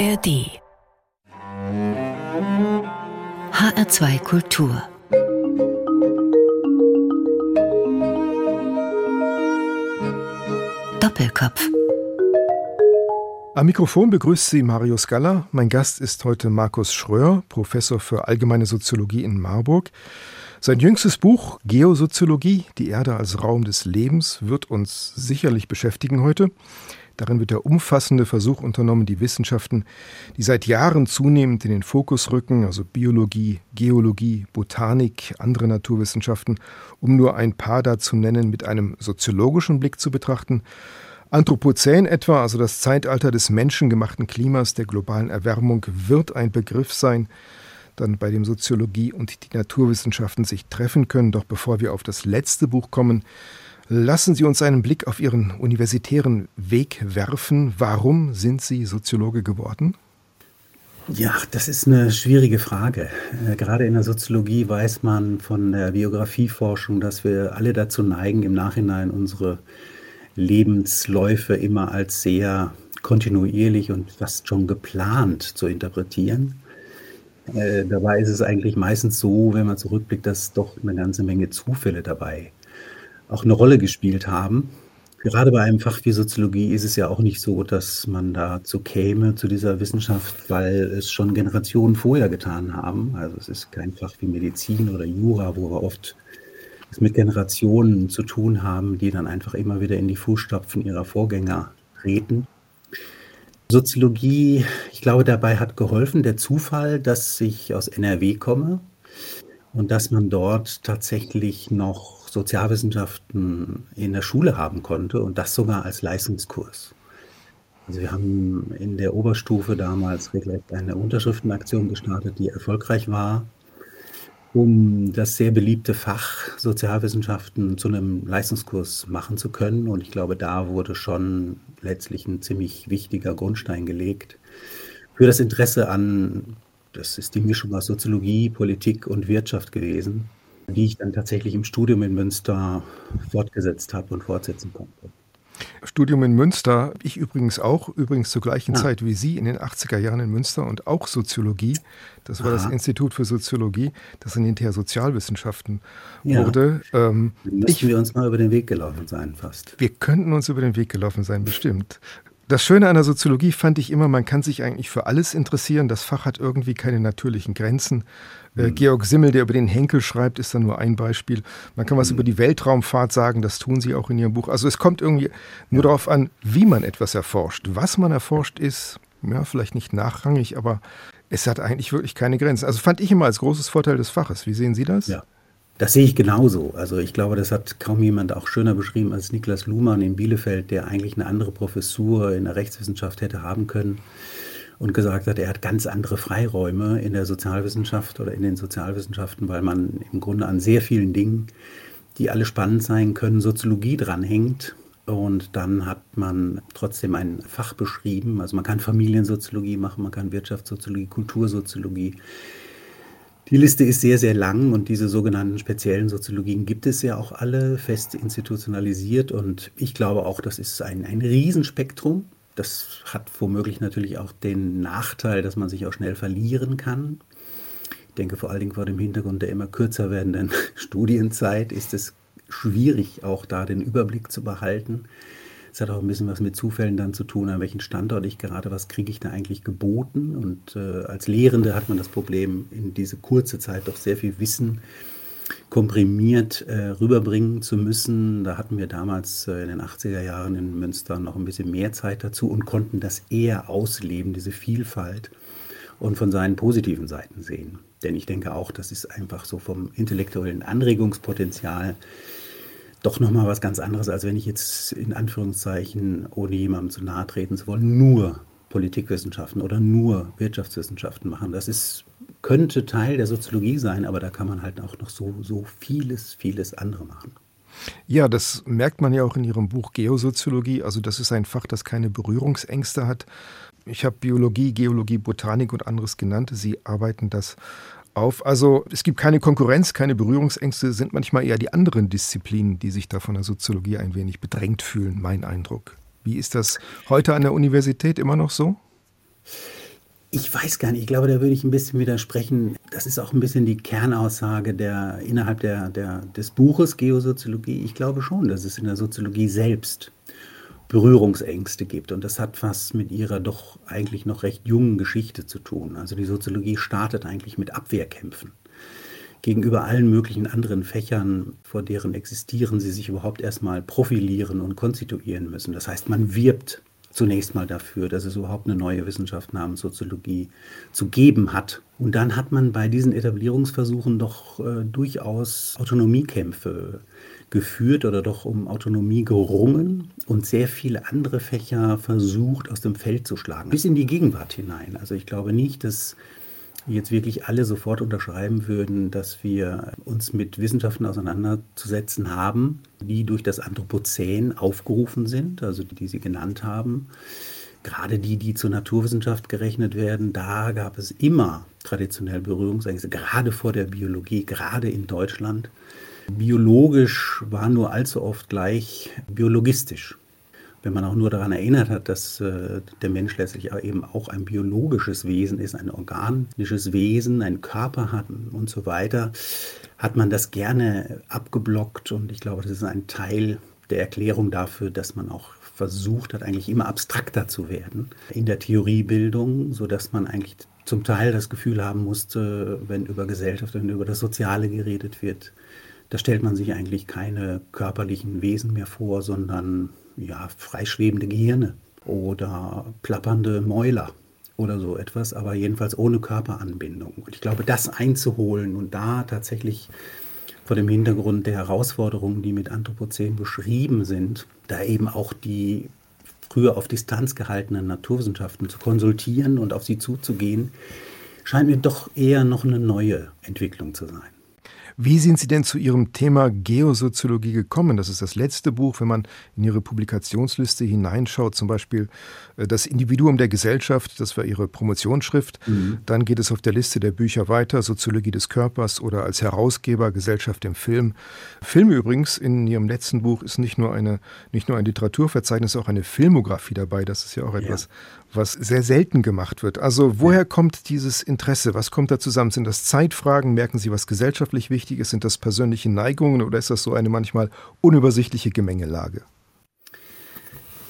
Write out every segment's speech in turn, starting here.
ARD HR2 Kultur Doppelkopf am Mikrofon begrüßt Sie Mario Scala. Mein Gast ist heute Markus Schröer, Professor für allgemeine Soziologie in Marburg. Sein jüngstes Buch Geosoziologie, die Erde als Raum des Lebens, wird uns sicherlich beschäftigen heute. Darin wird der umfassende Versuch unternommen, die Wissenschaften, die seit Jahren zunehmend in den Fokus rücken, also Biologie, Geologie, Botanik, andere Naturwissenschaften, um nur ein paar da zu nennen, mit einem soziologischen Blick zu betrachten Anthropozän etwa, also das Zeitalter des menschengemachten Klimas, der globalen Erwärmung, wird ein Begriff sein, dann bei dem Soziologie und die Naturwissenschaften sich treffen können. Doch bevor wir auf das letzte Buch kommen, lassen Sie uns einen Blick auf Ihren universitären Weg werfen. Warum sind Sie Soziologe geworden? Ja, das ist eine schwierige Frage. Äh, gerade in der Soziologie weiß man von der Biografieforschung, dass wir alle dazu neigen, im Nachhinein unsere Lebensläufe immer als sehr kontinuierlich und fast schon geplant zu interpretieren. Äh, dabei ist es eigentlich meistens so, wenn man zurückblickt, dass doch eine ganze Menge Zufälle dabei auch eine Rolle gespielt haben. Gerade bei einem Fach wie Soziologie ist es ja auch nicht so, dass man dazu käme, zu dieser Wissenschaft, weil es schon Generationen vorher getan haben. Also es ist kein Fach wie Medizin oder Jura, wo wir oft es mit Generationen zu tun haben, die dann einfach immer wieder in die Fußstapfen ihrer Vorgänger treten. Soziologie, ich glaube, dabei hat geholfen der Zufall, dass ich aus NRW komme und dass man dort tatsächlich noch Sozialwissenschaften in der Schule haben konnte und das sogar als Leistungskurs. Also wir haben in der Oberstufe damals eine Unterschriftenaktion gestartet, die erfolgreich war um das sehr beliebte Fach Sozialwissenschaften zu einem Leistungskurs machen zu können. Und ich glaube, da wurde schon letztlich ein ziemlich wichtiger Grundstein gelegt für das Interesse an, das ist die Mischung aus Soziologie, Politik und Wirtschaft gewesen, die ich dann tatsächlich im Studium in Münster fortgesetzt habe und fortsetzen konnte. Studium in Münster, ich übrigens auch, übrigens zur gleichen ja. Zeit wie Sie in den 80er Jahren in Münster und auch Soziologie. Das war Aha. das Institut für Soziologie, das dann hinterher Sozialwissenschaften ja. wurde. Ähm, Müssen wir uns mal über den Weg gelaufen sein, fast. Wir könnten uns über den Weg gelaufen sein, bestimmt. Das Schöne an der Soziologie fand ich immer, man kann sich eigentlich für alles interessieren. Das Fach hat irgendwie keine natürlichen Grenzen. Mhm. Georg Simmel, der über den Henkel schreibt, ist dann nur ein Beispiel. Man kann was mhm. über die Weltraumfahrt sagen, das tun sie auch in ihrem Buch. Also es kommt irgendwie nur ja. darauf an, wie man etwas erforscht. Was man erforscht ist, ja, vielleicht nicht nachrangig, aber es hat eigentlich wirklich keine Grenzen. Also fand ich immer als großes Vorteil des Faches. Wie sehen Sie das? Ja. Das sehe ich genauso. Also ich glaube, das hat kaum jemand auch schöner beschrieben als Niklas Luhmann in Bielefeld, der eigentlich eine andere Professur in der Rechtswissenschaft hätte haben können und gesagt hat, er hat ganz andere Freiräume in der Sozialwissenschaft oder in den Sozialwissenschaften, weil man im Grunde an sehr vielen Dingen, die alle spannend sein können, Soziologie dranhängt. Und dann hat man trotzdem ein Fach beschrieben. Also man kann Familiensoziologie machen, man kann Wirtschaftssoziologie, Kultursoziologie. Die Liste ist sehr, sehr lang und diese sogenannten speziellen Soziologien gibt es ja auch alle fest institutionalisiert und ich glaube auch, das ist ein, ein Riesenspektrum. Das hat womöglich natürlich auch den Nachteil, dass man sich auch schnell verlieren kann. Ich denke vor allen Dingen vor dem Hintergrund der immer kürzer werdenden Studienzeit ist es schwierig, auch da den Überblick zu behalten. Es hat auch ein bisschen was mit Zufällen dann zu tun, an welchem Standort ich gerade, was kriege ich da eigentlich geboten. Und äh, als Lehrende hat man das Problem, in diese kurze Zeit doch sehr viel Wissen komprimiert äh, rüberbringen zu müssen. Da hatten wir damals äh, in den 80er Jahren in Münster noch ein bisschen mehr Zeit dazu und konnten das eher ausleben, diese Vielfalt und von seinen positiven Seiten sehen. Denn ich denke auch, das ist einfach so vom intellektuellen Anregungspotenzial doch nochmal was ganz anderes, als wenn ich jetzt in Anführungszeichen, ohne jemandem zu nahe treten zu wollen, nur Politikwissenschaften oder nur Wirtschaftswissenschaften machen. Das ist, könnte Teil der Soziologie sein, aber da kann man halt auch noch so, so vieles, vieles andere machen. Ja, das merkt man ja auch in Ihrem Buch Geosoziologie. Also das ist ein Fach, das keine Berührungsängste hat. Ich habe Biologie, Geologie, Botanik und anderes genannt. Sie arbeiten das auf. Also es gibt keine Konkurrenz, keine Berührungsängste, sind manchmal eher die anderen Disziplinen, die sich da von der Soziologie ein wenig bedrängt fühlen, mein Eindruck. Wie ist das heute an der Universität immer noch so? Ich weiß gar nicht, ich glaube, da würde ich ein bisschen widersprechen. Das ist auch ein bisschen die Kernaussage der, innerhalb der, der, des Buches Geosoziologie. Ich glaube schon, dass es in der Soziologie selbst Berührungsängste gibt. Und das hat was mit ihrer doch eigentlich noch recht jungen Geschichte zu tun. Also die Soziologie startet eigentlich mit Abwehrkämpfen gegenüber allen möglichen anderen Fächern, vor deren Existieren sie sich überhaupt erstmal profilieren und konstituieren müssen. Das heißt, man wirbt zunächst mal dafür, dass es überhaupt eine neue Wissenschaft namens Soziologie zu geben hat. Und dann hat man bei diesen Etablierungsversuchen doch äh, durchaus Autonomiekämpfe geführt oder doch um Autonomie gerungen und sehr viele andere Fächer versucht aus dem Feld zu schlagen, bis in die Gegenwart hinein. Also ich glaube nicht, dass jetzt wirklich alle sofort unterschreiben würden, dass wir uns mit Wissenschaften auseinanderzusetzen haben, die durch das Anthropozän aufgerufen sind, also die, die Sie genannt haben. Gerade die, die zur Naturwissenschaft gerechnet werden, da gab es immer traditionell Berührungsängste, gerade vor der Biologie, gerade in Deutschland. Biologisch war nur allzu oft gleich biologistisch wenn man auch nur daran erinnert hat, dass äh, der Mensch letztlich eben auch ein biologisches Wesen ist, ein organisches Wesen, einen Körper hat und so weiter, hat man das gerne abgeblockt. Und ich glaube, das ist ein Teil der Erklärung dafür, dass man auch versucht hat, eigentlich immer abstrakter zu werden in der Theoriebildung, sodass man eigentlich zum Teil das Gefühl haben musste, wenn über Gesellschaft, wenn über das Soziale geredet wird, da stellt man sich eigentlich keine körperlichen Wesen mehr vor, sondern ja, freischwebende Gehirne oder plappernde Mäuler oder so etwas, aber jedenfalls ohne Körperanbindung. Und ich glaube, das einzuholen und da tatsächlich vor dem Hintergrund der Herausforderungen, die mit Anthropozän beschrieben sind, da eben auch die früher auf Distanz gehaltenen Naturwissenschaften zu konsultieren und auf sie zuzugehen, scheint mir doch eher noch eine neue Entwicklung zu sein. Wie sind Sie denn zu Ihrem Thema Geosoziologie gekommen? Das ist das letzte Buch, wenn man in Ihre Publikationsliste hineinschaut, zum Beispiel äh, Das Individuum der Gesellschaft, das war Ihre Promotionsschrift. Mhm. Dann geht es auf der Liste der Bücher weiter, Soziologie des Körpers oder als Herausgeber Gesellschaft im Film. Film übrigens in Ihrem letzten Buch ist nicht nur, eine, nicht nur ein Literaturverzeichnis, auch eine Filmografie dabei. Das ist ja auch etwas, ja was sehr selten gemacht wird. Also woher kommt dieses Interesse? Was kommt da zusammen? Sind das Zeitfragen? Merken Sie, was gesellschaftlich wichtig ist? Sind das persönliche Neigungen oder ist das so eine manchmal unübersichtliche Gemengelage?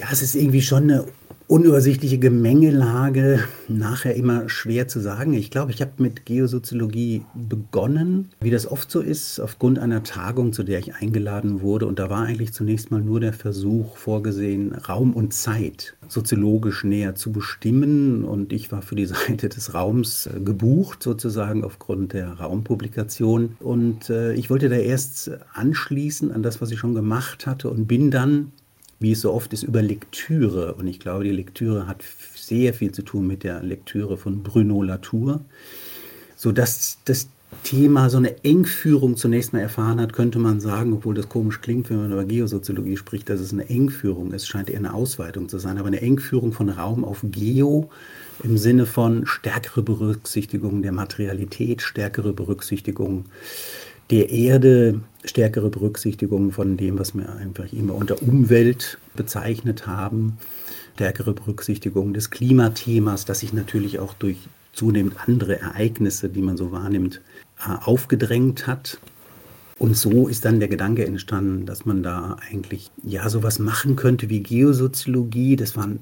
Ja, es ist irgendwie schon eine unübersichtliche Gemengelage, nachher immer schwer zu sagen. Ich glaube, ich habe mit Geosoziologie begonnen, wie das oft so ist, aufgrund einer Tagung, zu der ich eingeladen wurde. Und da war eigentlich zunächst mal nur der Versuch vorgesehen, Raum und Zeit soziologisch näher zu bestimmen. Und ich war für die Seite des Raums äh, gebucht, sozusagen aufgrund der Raumpublikation. Und äh, ich wollte da erst anschließen an das, was ich schon gemacht hatte und bin dann wie es so oft ist, über Lektüre. Und ich glaube, die Lektüre hat sehr viel zu tun mit der Lektüre von Bruno Latour, sodass das Thema so eine Engführung zunächst mal erfahren hat, könnte man sagen, obwohl das komisch klingt, wenn man über Geosoziologie spricht, dass es eine Engführung ist, scheint eher eine Ausweitung zu sein, aber eine Engführung von Raum auf Geo im Sinne von stärkere Berücksichtigung der Materialität, stärkere Berücksichtigung der Erde stärkere Berücksichtigung von dem, was wir einfach immer unter Umwelt bezeichnet haben, stärkere Berücksichtigung des Klimathemas, das sich natürlich auch durch zunehmend andere Ereignisse, die man so wahrnimmt, äh, aufgedrängt hat. Und so ist dann der Gedanke entstanden, dass man da eigentlich ja sowas machen könnte wie Geosoziologie. Das waren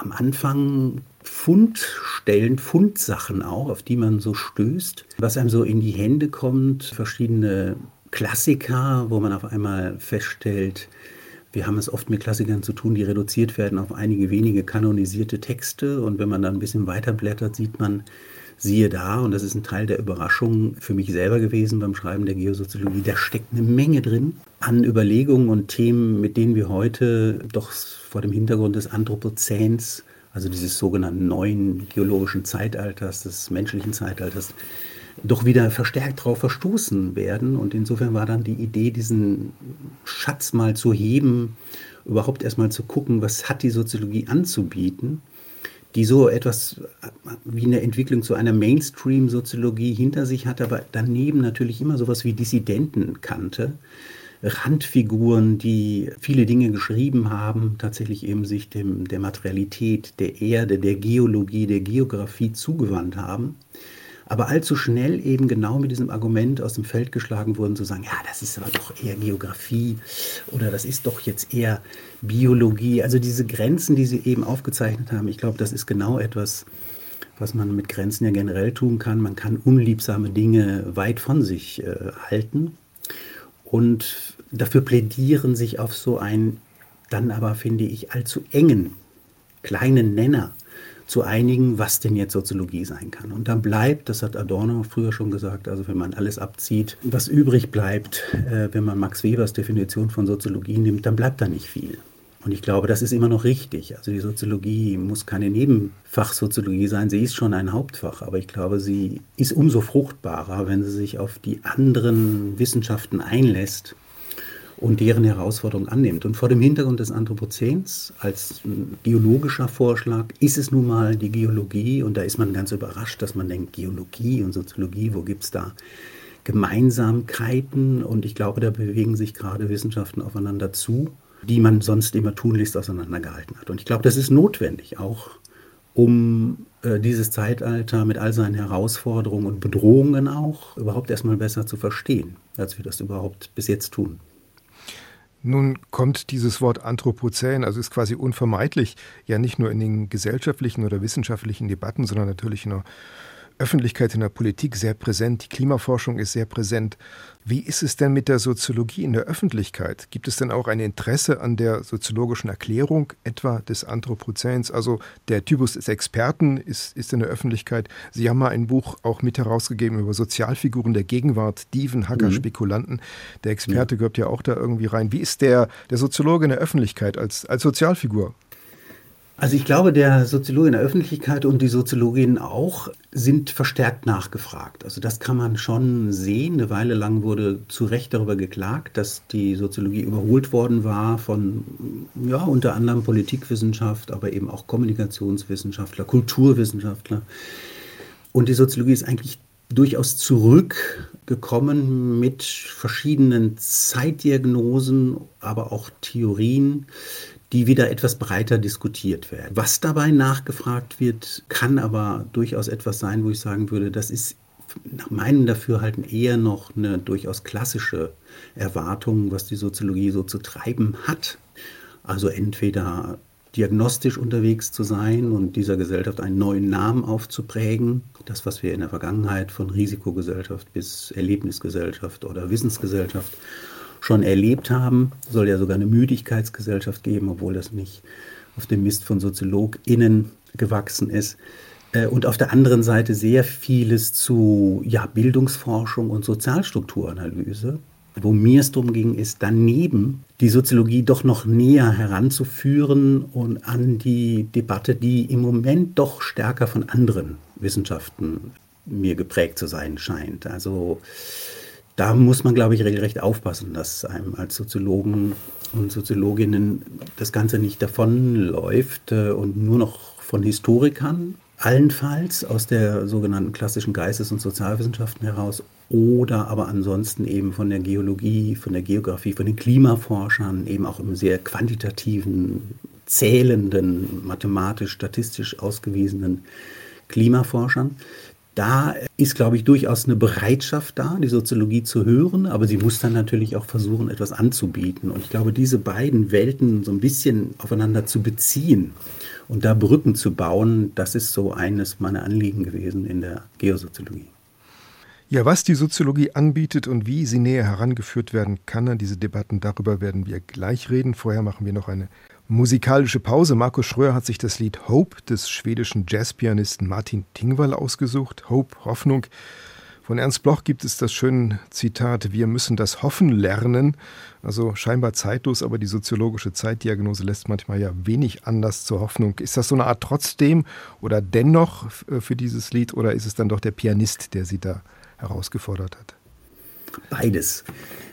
am Anfang Fundstellen, Fundsachen auch, auf die man so stößt, was einem so in die Hände kommt, verschiedene Klassiker, wo man auf einmal feststellt, wir haben es oft mit Klassikern zu tun, die reduziert werden auf einige wenige kanonisierte Texte. Und wenn man dann ein bisschen weiter blättert, sieht man, siehe da, und das ist ein Teil der Überraschung für mich selber gewesen beim Schreiben der Geosoziologie, da steckt eine Menge drin an Überlegungen und Themen, mit denen wir heute doch vor dem Hintergrund des Anthropozäns, also dieses sogenannten neuen geologischen Zeitalters, des menschlichen Zeitalters, doch wieder verstärkt darauf verstoßen werden. Und insofern war dann die Idee, diesen Schatz mal zu heben, überhaupt erstmal zu gucken, was hat die Soziologie anzubieten, die so etwas wie eine Entwicklung zu einer Mainstream-Soziologie hinter sich hat, aber daneben natürlich immer sowas wie Dissidenten kannte. Randfiguren, die viele Dinge geschrieben haben, tatsächlich eben sich dem, der Materialität, der Erde, der Geologie, der Geografie zugewandt haben aber allzu schnell eben genau mit diesem Argument aus dem Feld geschlagen wurden, zu sagen, ja, das ist aber doch eher Geografie oder das ist doch jetzt eher Biologie. Also diese Grenzen, die Sie eben aufgezeichnet haben, ich glaube, das ist genau etwas, was man mit Grenzen ja generell tun kann. Man kann unliebsame Dinge weit von sich äh, halten und dafür plädieren, sich auf so einen dann aber, finde ich, allzu engen kleinen Nenner zu einigen, was denn jetzt Soziologie sein kann. Und dann bleibt, das hat Adorno früher schon gesagt, also wenn man alles abzieht, was übrig bleibt, äh, wenn man Max Webers Definition von Soziologie nimmt, dann bleibt da nicht viel. Und ich glaube, das ist immer noch richtig. Also die Soziologie muss keine Nebenfachsoziologie sein, sie ist schon ein Hauptfach, aber ich glaube, sie ist umso fruchtbarer, wenn sie sich auf die anderen Wissenschaften einlässt und deren Herausforderung annimmt. Und vor dem Hintergrund des Anthropozäns als geologischer Vorschlag ist es nun mal die Geologie und da ist man ganz überrascht, dass man denkt, Geologie und Soziologie, wo gibt es da Gemeinsamkeiten? Und ich glaube, da bewegen sich gerade Wissenschaften aufeinander zu, die man sonst immer tunlichst auseinandergehalten hat. Und ich glaube, das ist notwendig, auch um äh, dieses Zeitalter mit all seinen Herausforderungen und Bedrohungen auch überhaupt erstmal besser zu verstehen, als wir das überhaupt bis jetzt tun. Nun kommt dieses Wort Anthropozän, also ist quasi unvermeidlich, ja nicht nur in den gesellschaftlichen oder wissenschaftlichen Debatten, sondern natürlich in Öffentlichkeit, in der Politik sehr präsent. Die Klimaforschung ist sehr präsent. Wie ist es denn mit der Soziologie in der Öffentlichkeit? Gibt es denn auch ein Interesse an der soziologischen Erklärung etwa des Anthropozäns? Also der Typus des Experten ist, ist in der Öffentlichkeit. Sie haben mal ein Buch auch mit herausgegeben über Sozialfiguren der Gegenwart, Dieven, Hacker, mhm. Spekulanten. Der Experte ja. gehört ja auch da irgendwie rein. Wie ist der, der Soziologe in der Öffentlichkeit als, als Sozialfigur? Also ich glaube, der Soziologe in der Öffentlichkeit und die Soziologinnen auch sind verstärkt nachgefragt. Also das kann man schon sehen. Eine Weile lang wurde zu Recht darüber geklagt, dass die Soziologie überholt worden war von ja, unter anderem Politikwissenschaft, aber eben auch Kommunikationswissenschaftler, Kulturwissenschaftler. Und die Soziologie ist eigentlich durchaus zurückgekommen mit verschiedenen Zeitdiagnosen, aber auch Theorien, die wieder etwas breiter diskutiert werden. Was dabei nachgefragt wird, kann aber durchaus etwas sein, wo ich sagen würde, das ist nach meinem Dafürhalten eher noch eine durchaus klassische Erwartung, was die Soziologie so zu treiben hat. Also entweder diagnostisch unterwegs zu sein und dieser Gesellschaft einen neuen Namen aufzuprägen. Das, was wir in der Vergangenheit von Risikogesellschaft bis Erlebnisgesellschaft oder Wissensgesellschaft schon erlebt haben. Es soll ja sogar eine Müdigkeitsgesellschaft geben, obwohl das nicht auf dem Mist von SoziologInnen gewachsen ist. Äh, und auf der anderen Seite sehr vieles zu ja, Bildungsforschung und Sozialstrukturanalyse. Wo mir es darum ging, ist daneben die Soziologie doch noch näher heranzuführen und an die Debatte, die im Moment doch stärker von anderen Wissenschaften mir geprägt zu sein scheint. Also da muss man, glaube ich, regelrecht aufpassen, dass einem als Soziologen und Soziologinnen das Ganze nicht davonläuft äh, und nur noch von Historikern, allenfalls aus der sogenannten klassischen Geistes- und Sozialwissenschaften heraus oder aber ansonsten eben von der Geologie, von der Geografie, von den Klimaforschern, eben auch im sehr quantitativen, zählenden, mathematisch, statistisch ausgewiesenen Klimaforschern da ist, glaube ich, durchaus eine Bereitschaft da, die Soziologie zu hören, aber sie muss dann natürlich auch versuchen, etwas anzubieten. Und ich glaube, diese beiden Welten so ein bisschen aufeinander zu beziehen und da Brücken zu bauen, das ist so eines meiner Anliegen gewesen in der Geosoziologie. Ja, was die Soziologie anbietet und wie sie näher herangeführt werden kann an diese Debatten, darüber werden wir gleich reden. Vorher machen wir noch eine Musikalische Pause. Markus Schröer hat sich das Lied Hope des schwedischen Jazzpianisten Martin Tingwall ausgesucht. Hope, Hoffnung. Von Ernst Bloch gibt es das schöne Zitat, wir müssen das Hoffen lernen. Also scheinbar zeitlos, aber die soziologische Zeitdiagnose lässt manchmal ja wenig Anlass zur Hoffnung. Ist das so eine Art trotzdem oder dennoch für dieses Lied oder ist es dann doch der Pianist, der Sie da herausgefordert hat? Beides.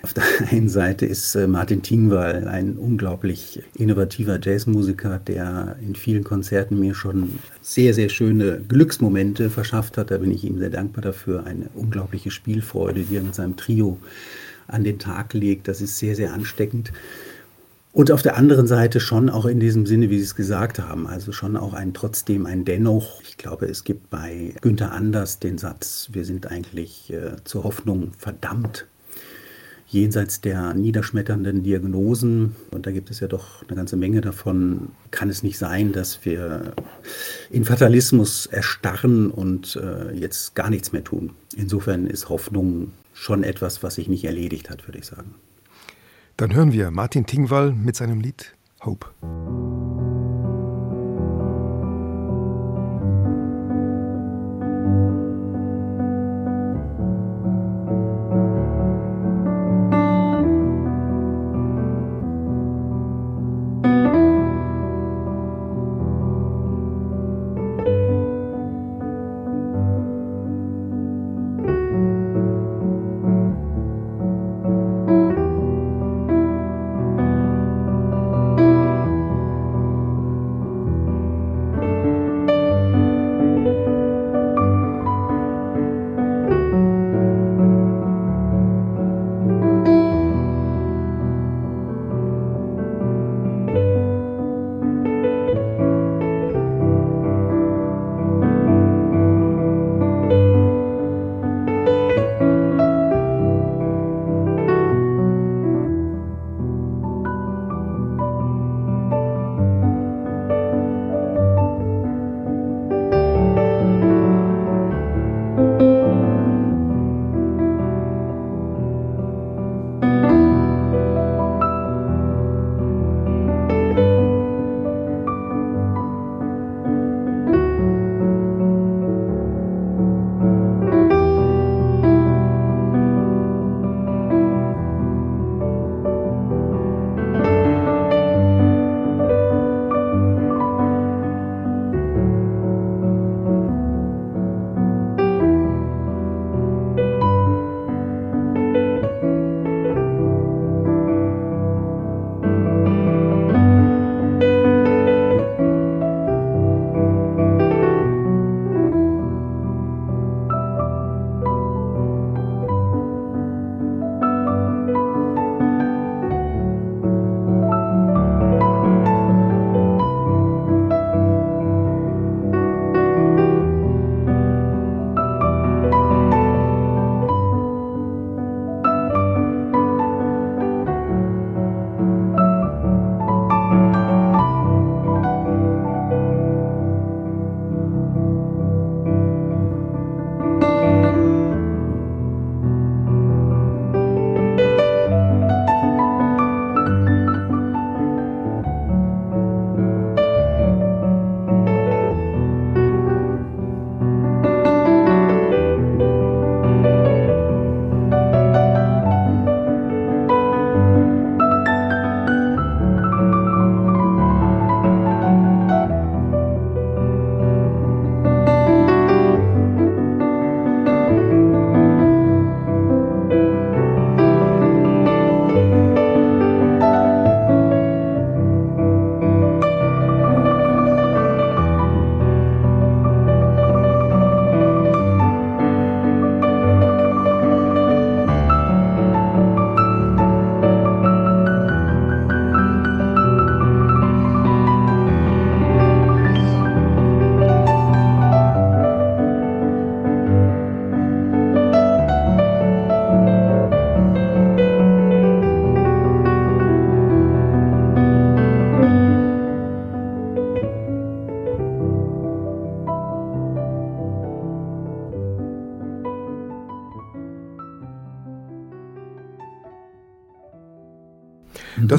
Auf der einen Seite ist äh, Martin Tingwall ein unglaublich innovativer Jazzmusiker, der in vielen Konzerten mir schon sehr, sehr schöne Glücksmomente verschafft hat. Da bin ich ihm sehr dankbar dafür. Eine unglaubliche Spielfreude, die er mit seinem Trio an den Tag legt. Das ist sehr, sehr ansteckend. Und auf der anderen Seite schon auch in diesem Sinne, wie Sie es gesagt haben, also schon auch ein trotzdem, ein Dennoch. Ich glaube, es gibt bei Günther Anders den Satz, wir sind eigentlich äh, zur Hoffnung verdammt jenseits der niederschmetternden Diagnosen, und da gibt es ja doch eine ganze Menge davon, kann es nicht sein, dass wir in Fatalismus erstarren und äh, jetzt gar nichts mehr tun. Insofern ist Hoffnung schon etwas, was sich nicht erledigt hat, würde ich sagen. Dann hören wir Martin Tingwall mit seinem Lied Hope.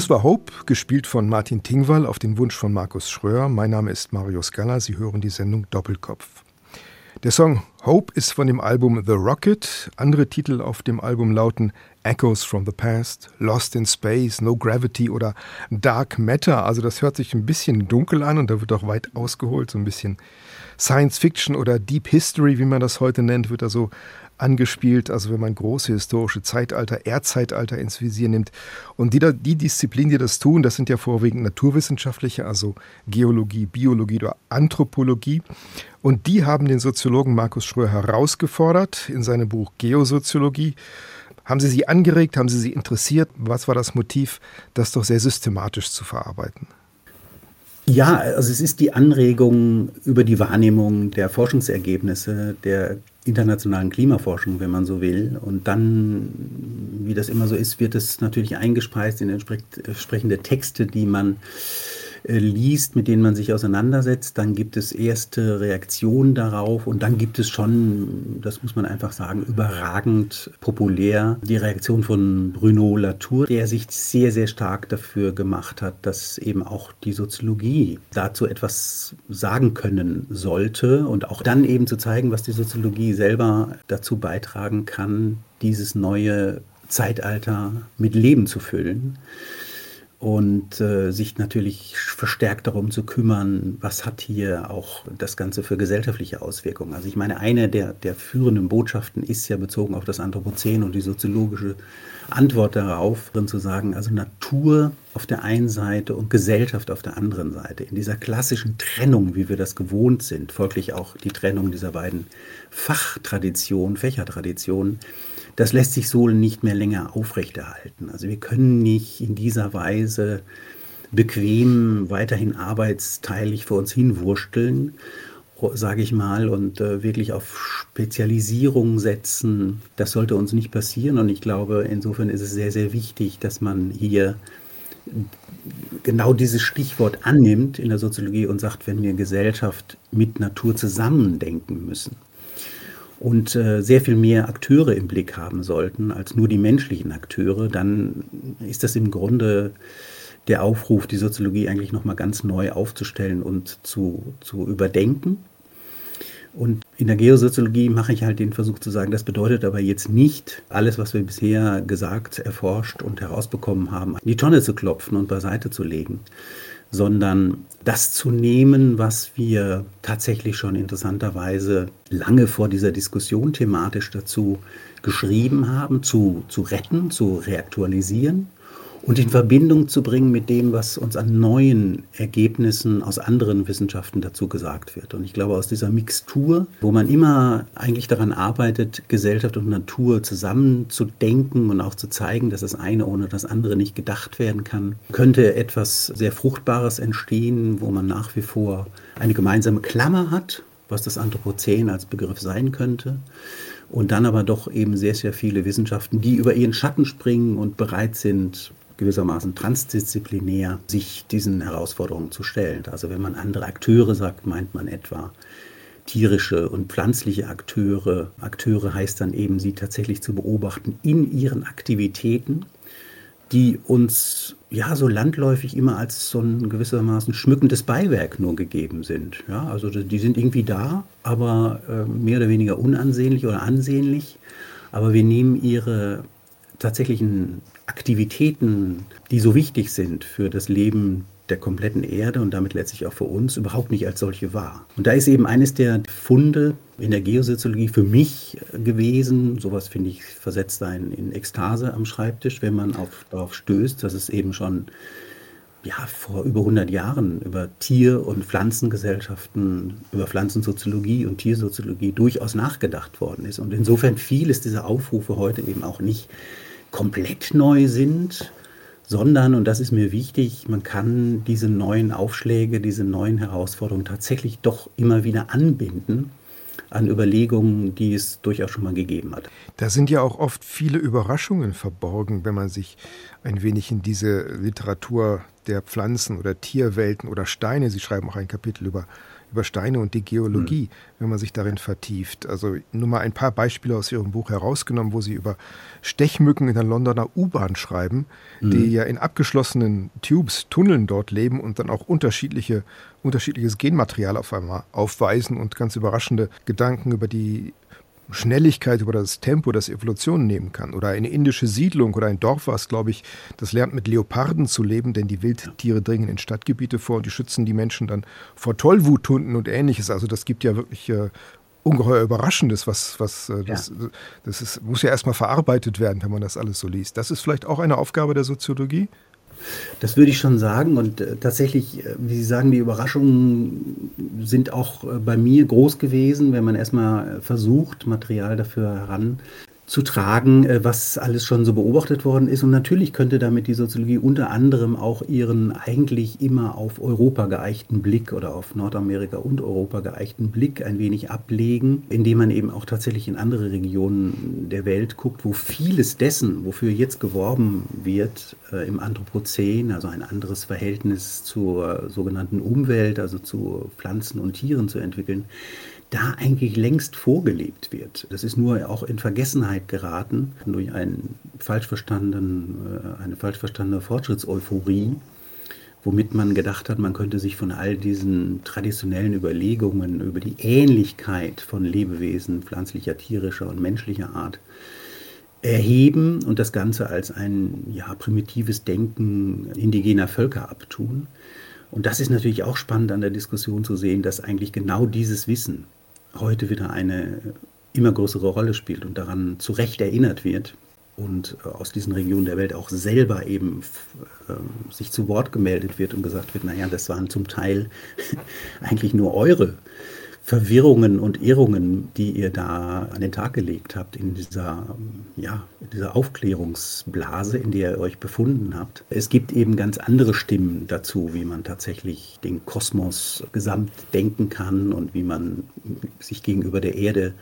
Das war Hope, gespielt von Martin Tingwall auf den Wunsch von Markus Schröer. Mein Name ist Mario Scala. Sie hören die Sendung Doppelkopf. Der Song Hope ist von dem Album The Rocket. Andere Titel auf dem Album lauten Echoes from the Past, Lost in Space, No Gravity oder Dark Matter. Also das hört sich ein bisschen dunkel an und da wird auch weit ausgeholt. So ein bisschen Science Fiction oder Deep History, wie man das heute nennt, wird da so angespielt. Also wenn man große historische Zeitalter, Erdzeitalter ins Visier nimmt. Und die, die Disziplinen, die das tun, das sind ja vorwiegend naturwissenschaftliche, also Geologie, Biologie oder Anthropologie. Und die haben den Soziologen Markus Schröer herausgefordert in seinem Buch Geosoziologie Haben Sie sie angeregt? Haben Sie sie interessiert? Was war das Motiv, das doch sehr systematisch zu verarbeiten? Ja, also es ist die Anregung über die Wahrnehmung der Forschungsergebnisse der internationalen Klimaforschung, wenn man so will. Und dann, wie das immer so ist, wird es natürlich eingespeist in entsprechende Texte, die man äh, liest, mit denen man sich auseinandersetzt, dann gibt es erste Reaktionen darauf und dann gibt es schon, das muss man einfach sagen, überragend populär die Reaktion von Bruno Latour, der sich sehr, sehr stark dafür gemacht hat, dass eben auch die Soziologie dazu etwas sagen können sollte und auch dann eben zu zeigen, was die Soziologie selber dazu beitragen kann, dieses neue Zeitalter mit Leben zu füllen und äh, sich natürlich verstärkt darum zu kümmern, was hat hier auch das Ganze für gesellschaftliche Auswirkungen. Also ich meine, eine der, der führenden Botschaften ist ja bezogen auf das Anthropozän und die soziologische Antwort darauf, drin zu sagen, also Natur auf der einen Seite und Gesellschaft auf der anderen Seite. In dieser klassischen Trennung, wie wir das gewohnt sind, folglich auch die Trennung dieser beiden Fachtraditionen, Fächertraditionen, das lässt sich so nicht mehr länger aufrechterhalten. Also wir können nicht in dieser Weise bequem weiterhin arbeitsteilig vor uns hinwursteln, sage ich mal, und äh, wirklich auf Spezialisierung setzen. Das sollte uns nicht passieren und ich glaube, insofern ist es sehr, sehr wichtig, dass man hier genau dieses Stichwort annimmt in der Soziologie und sagt, wenn wir Gesellschaft mit Natur zusammendenken müssen, und äh, sehr viel mehr Akteure im Blick haben sollten als nur die menschlichen Akteure, dann ist das im Grunde der Aufruf, die Soziologie eigentlich nochmal ganz neu aufzustellen und zu, zu überdenken. Und in der Geosoziologie mache ich halt den Versuch zu sagen, das bedeutet aber jetzt nicht, alles, was wir bisher gesagt, erforscht und herausbekommen haben, in die Tonne zu klopfen und beiseite zu legen, sondern das zu nehmen, was wir tatsächlich schon interessanterweise lange vor dieser Diskussion thematisch dazu geschrieben haben, zu, zu retten, zu reaktualisieren und in Verbindung zu bringen mit dem, was uns an neuen Ergebnissen aus anderen Wissenschaften dazu gesagt wird. Und ich glaube, aus dieser Mixtur, wo man immer eigentlich daran arbeitet, Gesellschaft und Natur zusammenzudenken und auch zu zeigen, dass das eine ohne das andere nicht gedacht werden kann, könnte etwas sehr Fruchtbares entstehen, wo man nach wie vor eine gemeinsame Klammer hat, was das Anthropozän als Begriff sein könnte und dann aber doch eben sehr, sehr viele Wissenschaften, die über ihren Schatten springen und bereit sind, gewissermaßen transdisziplinär sich diesen Herausforderungen zu stellen. Also wenn man andere Akteure sagt, meint man etwa tierische und pflanzliche Akteure. Akteure heißt dann eben, sie tatsächlich zu beobachten in ihren Aktivitäten, die uns ja so landläufig immer als so ein gewissermaßen schmückendes Beiwerk nur gegeben sind. Ja, also die sind irgendwie da, aber äh, mehr oder weniger unansehnlich oder ansehnlich. Aber wir nehmen ihre tatsächlichen Aktivitäten, die so wichtig sind für das Leben der kompletten Erde und damit letztlich auch für uns überhaupt nicht als solche wahr. Und da ist eben eines der Funde in der Geosoziologie für mich gewesen, sowas finde ich versetzt einen in Ekstase am Schreibtisch, wenn man auf, darauf stößt, dass es eben schon ja, vor über 100 Jahren über Tier- und Pflanzengesellschaften, über Pflanzensoziologie und Tiersoziologie durchaus nachgedacht worden ist. Und insofern vieles dieser Aufrufe heute eben auch nicht komplett neu sind, sondern, und das ist mir wichtig, man kann diese neuen Aufschläge, diese neuen Herausforderungen tatsächlich doch immer wieder anbinden an Überlegungen, die es durchaus schon mal gegeben hat. Da sind ja auch oft viele Überraschungen verborgen, wenn man sich ein wenig in diese Literatur der Pflanzen- oder Tierwelten oder Steine, Sie schreiben auch ein Kapitel über über Steine und die Geologie, mhm. wenn man sich darin vertieft. Also nur mal ein paar Beispiele aus Ihrem Buch herausgenommen, wo Sie über Stechmücken in der Londoner U-Bahn schreiben, mhm. die ja in abgeschlossenen Tubes, Tunneln dort leben und dann auch unterschiedliche, unterschiedliches Genmaterial auf einmal aufweisen und ganz überraschende Gedanken über die Schnelligkeit, über das Tempo, das Evolution nehmen kann. Oder eine indische Siedlung oder ein Dorf, was, glaube ich, das lernt mit Leoparden zu leben, denn die Wildtiere dringen in Stadtgebiete vor und die schützen die Menschen dann vor Tollwuthunden und ähnliches. Also das gibt ja wirklich äh, ungeheuer Überraschendes, was, was äh, das, ja. das ist, muss ja erstmal verarbeitet werden, wenn man das alles so liest. Das ist vielleicht auch eine Aufgabe der Soziologie? Das würde ich schon sagen. Und äh, tatsächlich, äh, wie Sie sagen, die Überraschungen sind auch äh, bei mir groß gewesen, wenn man erstmal versucht, Material dafür heran zu tragen, äh, was alles schon so beobachtet worden ist. Und natürlich könnte damit die Soziologie unter anderem auch ihren eigentlich immer auf Europa geeichten Blick oder auf Nordamerika und Europa geeichten Blick ein wenig ablegen, indem man eben auch tatsächlich in andere Regionen der Welt guckt, wo vieles dessen, wofür jetzt geworben wird, äh, im Anthropozän, also ein anderes Verhältnis zur sogenannten Umwelt, also zu Pflanzen und Tieren zu entwickeln, da eigentlich längst vorgelebt wird. Das ist nur auch in Vergessenheit geraten durch einen falsch verstandenen, äh, eine falsch verstandene Fortschrittseuphorie, womit man gedacht hat, man könnte sich von all diesen traditionellen Überlegungen über die Ähnlichkeit von Lebewesen pflanzlicher, tierischer und menschlicher Art erheben und das Ganze als ein ja, primitives Denken indigener Völker abtun. Und das ist natürlich auch spannend an der Diskussion zu sehen, dass eigentlich genau dieses Wissen heute wieder eine immer größere Rolle spielt und daran zu Recht erinnert wird und äh, aus diesen Regionen der Welt auch selber eben äh, sich zu Wort gemeldet wird und gesagt wird, naja, das waren zum Teil eigentlich nur eure Verwirrungen und Irrungen, die ihr da an den Tag gelegt habt in dieser, ja, in dieser Aufklärungsblase, in der ihr euch befunden habt. Es gibt eben ganz andere Stimmen dazu, wie man tatsächlich den Kosmos gesamt denken kann und wie man sich gegenüber der Erde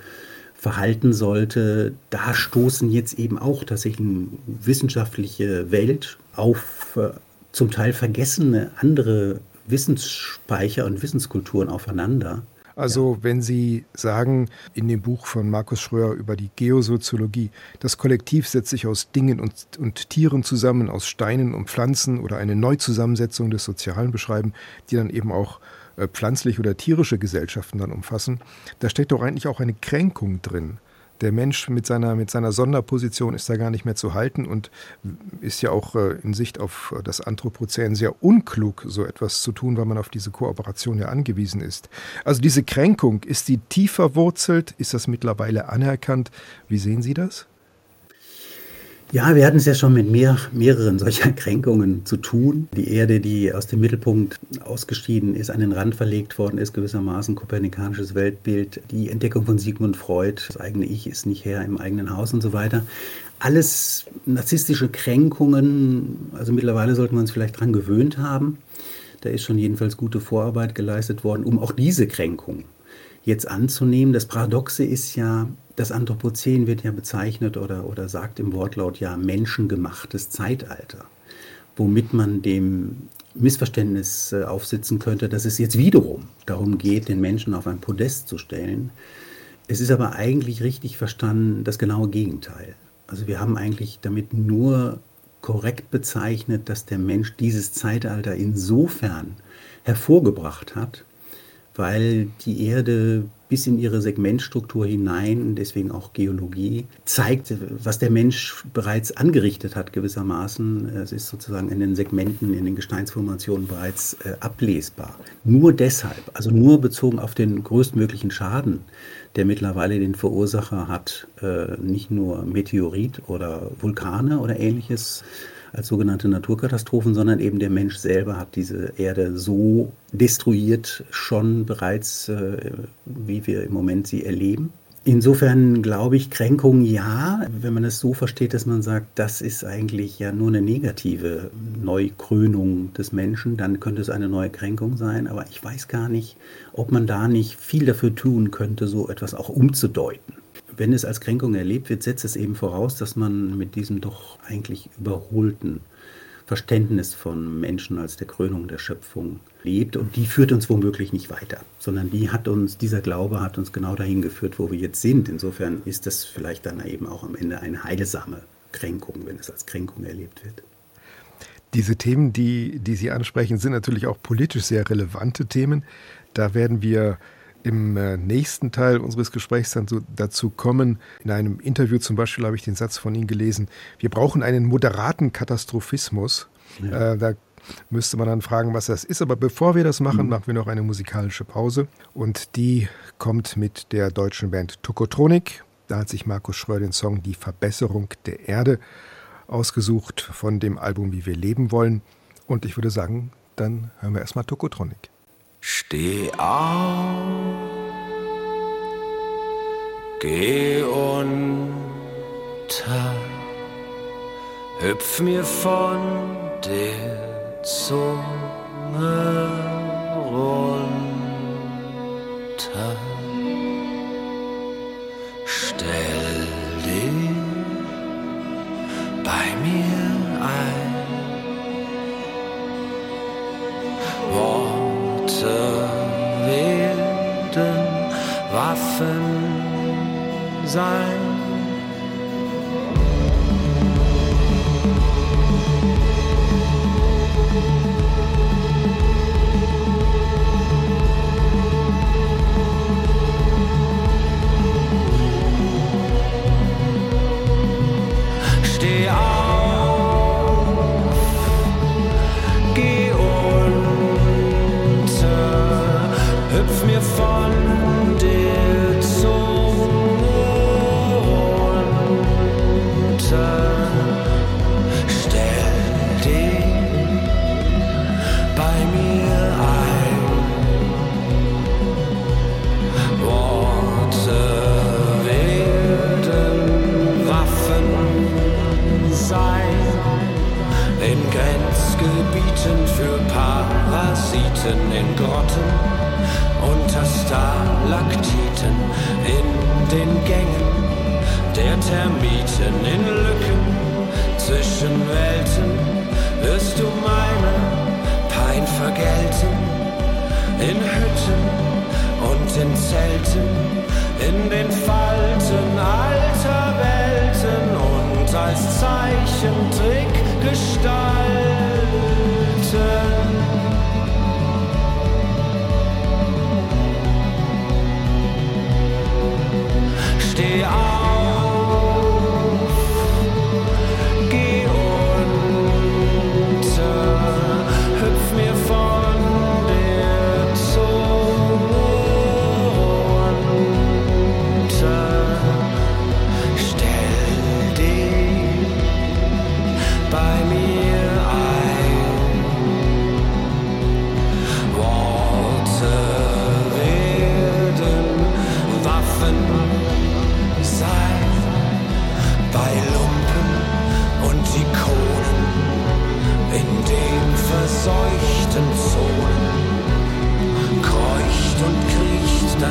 verhalten sollte. Da stoßen jetzt eben auch tatsächlich wissenschaftliche Welt auf äh, zum Teil vergessene andere Wissensspeicher und Wissenskulturen aufeinander. Also wenn Sie sagen in dem Buch von Markus Schröer über die Geosoziologie, das Kollektiv setzt sich aus Dingen und, und Tieren zusammen, aus Steinen und Pflanzen oder eine Neuzusammensetzung des Sozialen beschreiben, die dann eben auch äh, pflanzliche oder tierische Gesellschaften dann umfassen, da steckt doch eigentlich auch eine Kränkung drin der Mensch mit seiner, mit seiner Sonderposition ist da gar nicht mehr zu halten und ist ja auch äh, in Sicht auf das Anthropozän sehr unklug, so etwas zu tun, weil man auf diese Kooperation ja angewiesen ist. Also diese Kränkung, ist die tiefer verwurzelt? Ist das mittlerweile anerkannt? Wie sehen Sie das? Ja, wir hatten es ja schon mit mehr, mehreren solcher Kränkungen zu tun. Die Erde, die aus dem Mittelpunkt ausgeschieden ist, an den Rand verlegt worden ist, gewissermaßen kopernikanisches Weltbild, die Entdeckung von Sigmund Freud, das eigene Ich ist nicht her im eigenen Haus und so weiter. Alles narzisstische Kränkungen, also mittlerweile sollten wir uns vielleicht daran gewöhnt haben. Da ist schon jedenfalls gute Vorarbeit geleistet worden, um auch diese Kränkung jetzt anzunehmen. Das Paradoxe ist ja, das Anthropozän wird ja bezeichnet oder, oder sagt im Wortlaut ja menschengemachtes Zeitalter, womit man dem Missverständnis äh, aufsitzen könnte, dass es jetzt wiederum darum geht, den Menschen auf ein Podest zu stellen. Es ist aber eigentlich richtig verstanden das genaue Gegenteil. Also wir haben eigentlich damit nur korrekt bezeichnet, dass der Mensch dieses Zeitalter insofern hervorgebracht hat, weil die Erde bis in ihre Segmentstruktur hinein, deswegen auch Geologie, zeigt, was der Mensch bereits angerichtet hat gewissermaßen. Es ist sozusagen in den Segmenten, in den Gesteinsformationen bereits äh, ablesbar. Nur deshalb, also nur bezogen auf den größtmöglichen Schaden, der mittlerweile den Verursacher hat, äh, nicht nur Meteorit oder Vulkane oder ähnliches, als sogenannte Naturkatastrophen, sondern eben der Mensch selber hat diese Erde so destruiert schon bereits, äh, wie wir im Moment sie erleben. Insofern glaube ich, Kränkung ja, wenn man es so versteht, dass man sagt, das ist eigentlich ja nur eine negative Neukrönung des Menschen, dann könnte es eine neue Kränkung sein. Aber ich weiß gar nicht, ob man da nicht viel dafür tun könnte, so etwas auch umzudeuten wenn es als Kränkung erlebt wird, setzt es eben voraus, dass man mit diesem doch eigentlich überholten Verständnis von Menschen als der Krönung der Schöpfung lebt. Und die führt uns womöglich nicht weiter, sondern die hat uns, dieser Glaube hat uns genau dahin geführt, wo wir jetzt sind. Insofern ist das vielleicht dann eben auch am Ende eine heilsame Kränkung, wenn es als Kränkung erlebt wird. Diese Themen, die, die Sie ansprechen, sind natürlich auch politisch sehr relevante Themen. Da werden wir im äh, nächsten Teil unseres Gesprächs dann so dazu kommen. In einem Interview zum Beispiel habe ich den Satz von Ihnen gelesen, wir brauchen einen moderaten Katastrophismus. Ja. Äh, da müsste man dann fragen, was das ist. Aber bevor wir das machen, mhm. machen wir noch eine musikalische Pause. Und die kommt mit der deutschen Band Tokotronik. Da hat sich Markus Schröer den Song Die Verbesserung der Erde ausgesucht von dem Album Wie wir leben wollen. Und ich würde sagen, dann hören wir erstmal Tokotronik. Steh auf, geh und hüpf mir von der Zunge runter. Sein. Stalakten in Grotten, unter Stalaktiten in den Gängen der Termiten in Lücken zwischen Welten wirst du meine Pein vergelten in Hütten und in Zelten in den Falten alter Welten und als Zeichentrick gestalten. Steh auf.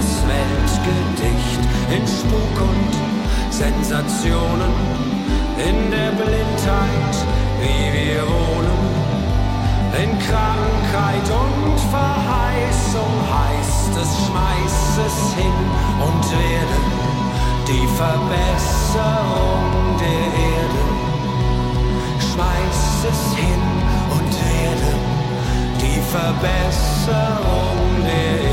neues Weltgedicht in Spuk und Sensationen, in der Blindheit, wie wir wohnen. In Krankheit und Verheißung heißt es, schmeiß es hin und werde die Verbesserung der Erde. Schmeiß es hin und werde die Verbesserung der Erde.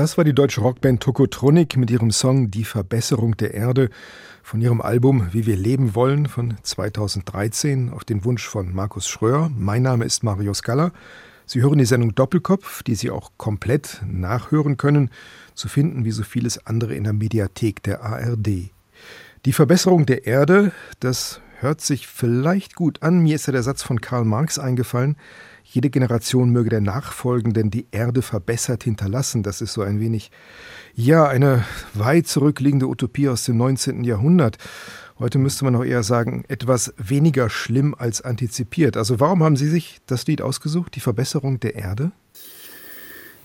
Das war die deutsche Rockband Tokotronic mit ihrem Song Die Verbesserung der Erde von ihrem Album Wie wir leben wollen von 2013 auf den Wunsch von Markus Schröer. Mein Name ist Mario Scala. Sie hören die Sendung Doppelkopf, die Sie auch komplett nachhören können, zu finden wie so vieles andere in der Mediathek der ARD. Die Verbesserung der Erde, das hört sich vielleicht gut an. Mir ist ja der Satz von Karl Marx eingefallen. Jede Generation möge der Nachfolgenden die Erde verbessert hinterlassen. Das ist so ein wenig, ja, eine weit zurückliegende Utopie aus dem 19. Jahrhundert. Heute müsste man auch eher sagen, etwas weniger schlimm als antizipiert. Also warum haben Sie sich das Lied ausgesucht, die Verbesserung der Erde?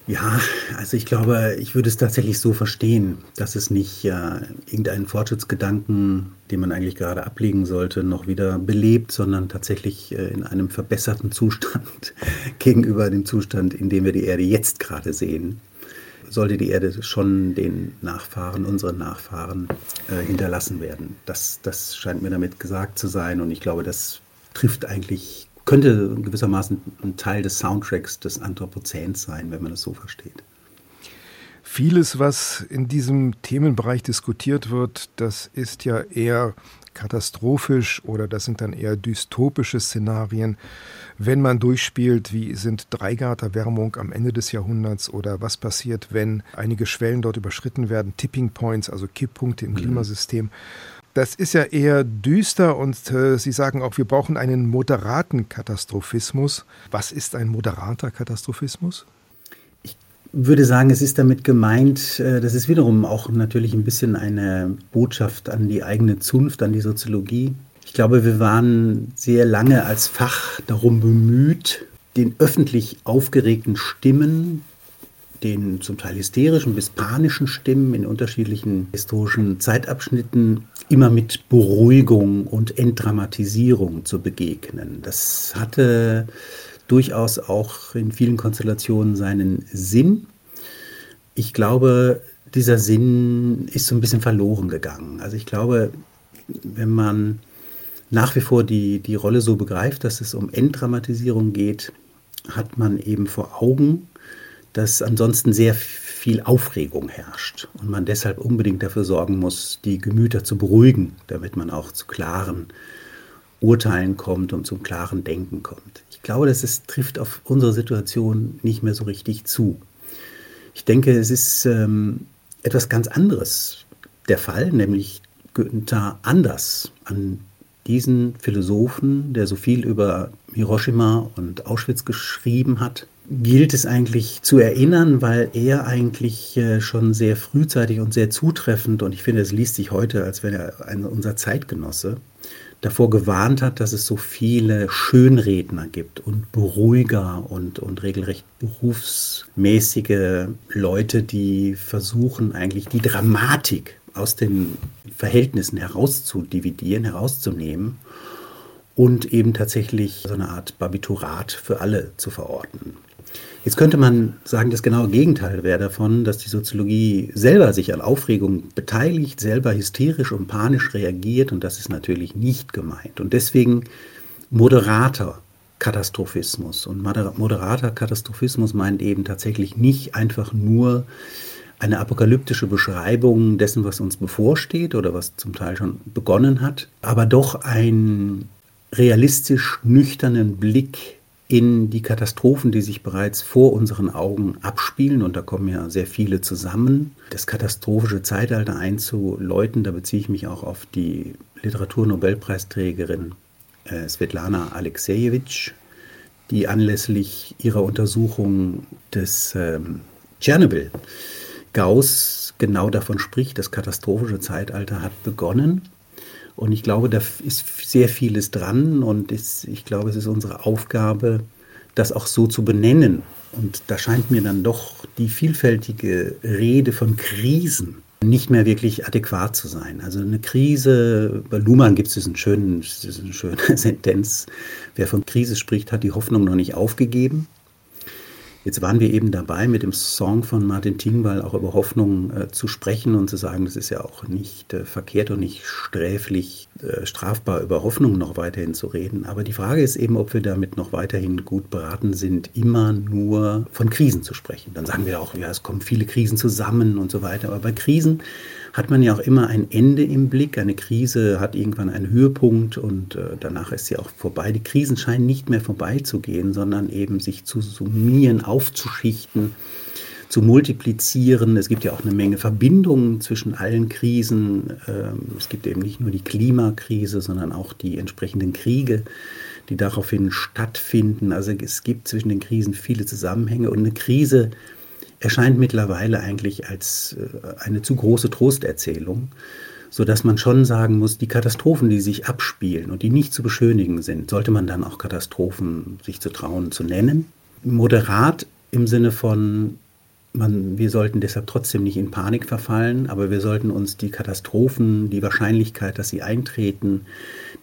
Ja, also ich glaube, ich würde es tatsächlich so verstehen, dass es nicht äh, irgendeinen Fortschrittsgedanken, den man eigentlich gerade ablegen sollte, noch wieder belebt, sondern tatsächlich äh, in einem verbesserten Zustand gegenüber dem Zustand, in dem wir die Erde jetzt gerade sehen, sollte die Erde schon den Nachfahren, unseren Nachfahren äh, hinterlassen werden. Das, das scheint mir damit gesagt zu sein und ich glaube, das trifft eigentlich könnte gewissermaßen ein Teil des Soundtracks des Anthropozäns sein, wenn man es so versteht. Vieles, was in diesem Themenbereich diskutiert wird, das ist ja eher katastrophisch oder das sind dann eher dystopische Szenarien. Wenn man durchspielt, wie sind drei Grad Erwärmung am Ende des Jahrhunderts oder was passiert, wenn einige Schwellen dort überschritten werden, Tipping Points, also Kipppunkte im mhm. Das ist ja eher düster und äh, Sie sagen auch, wir brauchen einen moderaten Katastrophismus. Was ist ein moderater Katastrophismus? Ich würde sagen, es ist damit gemeint, äh, das ist wiederum auch natürlich ein bisschen eine Botschaft an die eigene Zunft, an die Soziologie. Ich glaube, wir waren sehr lange als Fach darum bemüht, den öffentlich aufgeregten Stimmen, den zum Teil hysterischen bis panischen Stimmen in unterschiedlichen historischen Zeitabschnitten immer mit Beruhigung und Entdramatisierung zu begegnen. Das hatte durchaus auch in vielen Konstellationen seinen Sinn. Ich glaube, dieser Sinn ist so ein bisschen verloren gegangen. Also ich glaube, wenn man nach wie vor die, die Rolle so begreift, dass es um Entdramatisierung geht, hat man eben vor Augen, dass ansonsten sehr viel Aufregung herrscht und man deshalb unbedingt dafür sorgen muss, die Gemüter zu beruhigen, damit man auch zu klaren Urteilen kommt und zum klaren Denken kommt. Ich glaube, dass es trifft auf unsere Situation nicht mehr so richtig zu. Ich denke, es ist ähm, etwas ganz anderes der Fall, nämlich Günther Anders an diesen Philosophen, der so viel über Hiroshima und Auschwitz geschrieben hat, gilt es eigentlich zu erinnern, weil er eigentlich äh, schon sehr frühzeitig und sehr zutreffend, und ich finde, es liest sich heute, als wenn er ein, unser Zeitgenosse, davor gewarnt hat, dass es so viele Schönredner gibt und Beruhiger und, und regelrecht berufsmäßige Leute, die versuchen eigentlich die Dramatik aus den Verhältnissen herauszudividieren, herauszunehmen und eben tatsächlich so eine Art Barbiturat für alle zu verorten. Jetzt könnte man sagen, das genaue Gegenteil wäre davon, dass die Soziologie selber sich an Aufregung beteiligt, selber hysterisch und panisch reagiert und das ist natürlich nicht gemeint. Und deswegen moderater Katastrophismus. Und moderater Katastrophismus meint eben tatsächlich nicht einfach nur eine apokalyptische Beschreibung dessen, was uns bevorsteht oder was zum Teil schon begonnen hat, aber doch einen realistisch nüchternen Blick in die Katastrophen, die sich bereits vor unseren Augen abspielen, und da kommen ja sehr viele zusammen, das katastrophische Zeitalter einzuläuten, da beziehe ich mich auch auf die Literaturnobelpreisträgerin äh, Svetlana Alexejewitsch, die anlässlich ihrer Untersuchung des ähm, Tschernobyl Gauss genau davon spricht, das katastrophische Zeitalter hat begonnen. Und ich glaube, da ist sehr vieles dran und ist, ich glaube, es ist unsere Aufgabe, das auch so zu benennen. Und da scheint mir dann doch die vielfältige Rede von Krisen nicht mehr wirklich adäquat zu sein. Also eine Krise, bei Luhmann gibt es diesen schönen, diese schöne Sentenz, wer von Krise spricht, hat die Hoffnung noch nicht aufgegeben. Jetzt waren wir eben dabei, mit dem Song von Martin Tingwall auch über Hoffnung äh, zu sprechen und zu sagen, das ist ja auch nicht äh, verkehrt und nicht sträflich äh, strafbar, über Hoffnung noch weiterhin zu reden. Aber die Frage ist eben, ob wir damit noch weiterhin gut beraten sind, immer nur von Krisen zu sprechen. Dann sagen wir auch, ja, es kommen viele Krisen zusammen und so weiter. Aber bei Krisen hat man ja auch immer ein Ende im Blick. Eine Krise hat irgendwann einen Höhepunkt und äh, danach ist sie auch vorbei. Die Krisen scheinen nicht mehr vorbeizugehen, sondern eben sich zu summieren, aufzuschichten, zu multiplizieren. Es gibt ja auch eine Menge Verbindungen zwischen allen Krisen. Ähm, es gibt eben nicht nur die Klimakrise, sondern auch die entsprechenden Kriege die daraufhin stattfinden. Also es gibt zwischen den Krisen viele Zusammenhänge und eine Krise erscheint mittlerweile eigentlich als äh, eine zu große Trosterzählung, sodass man schon sagen muss, die Katastrophen, die sich abspielen und die nicht zu beschönigen sind, sollte man dann auch Katastrophen sich zu trauen zu nennen. Moderat im Sinne von, man, wir sollten deshalb trotzdem nicht in Panik verfallen, aber wir sollten uns die Katastrophen, die Wahrscheinlichkeit, dass sie eintreten,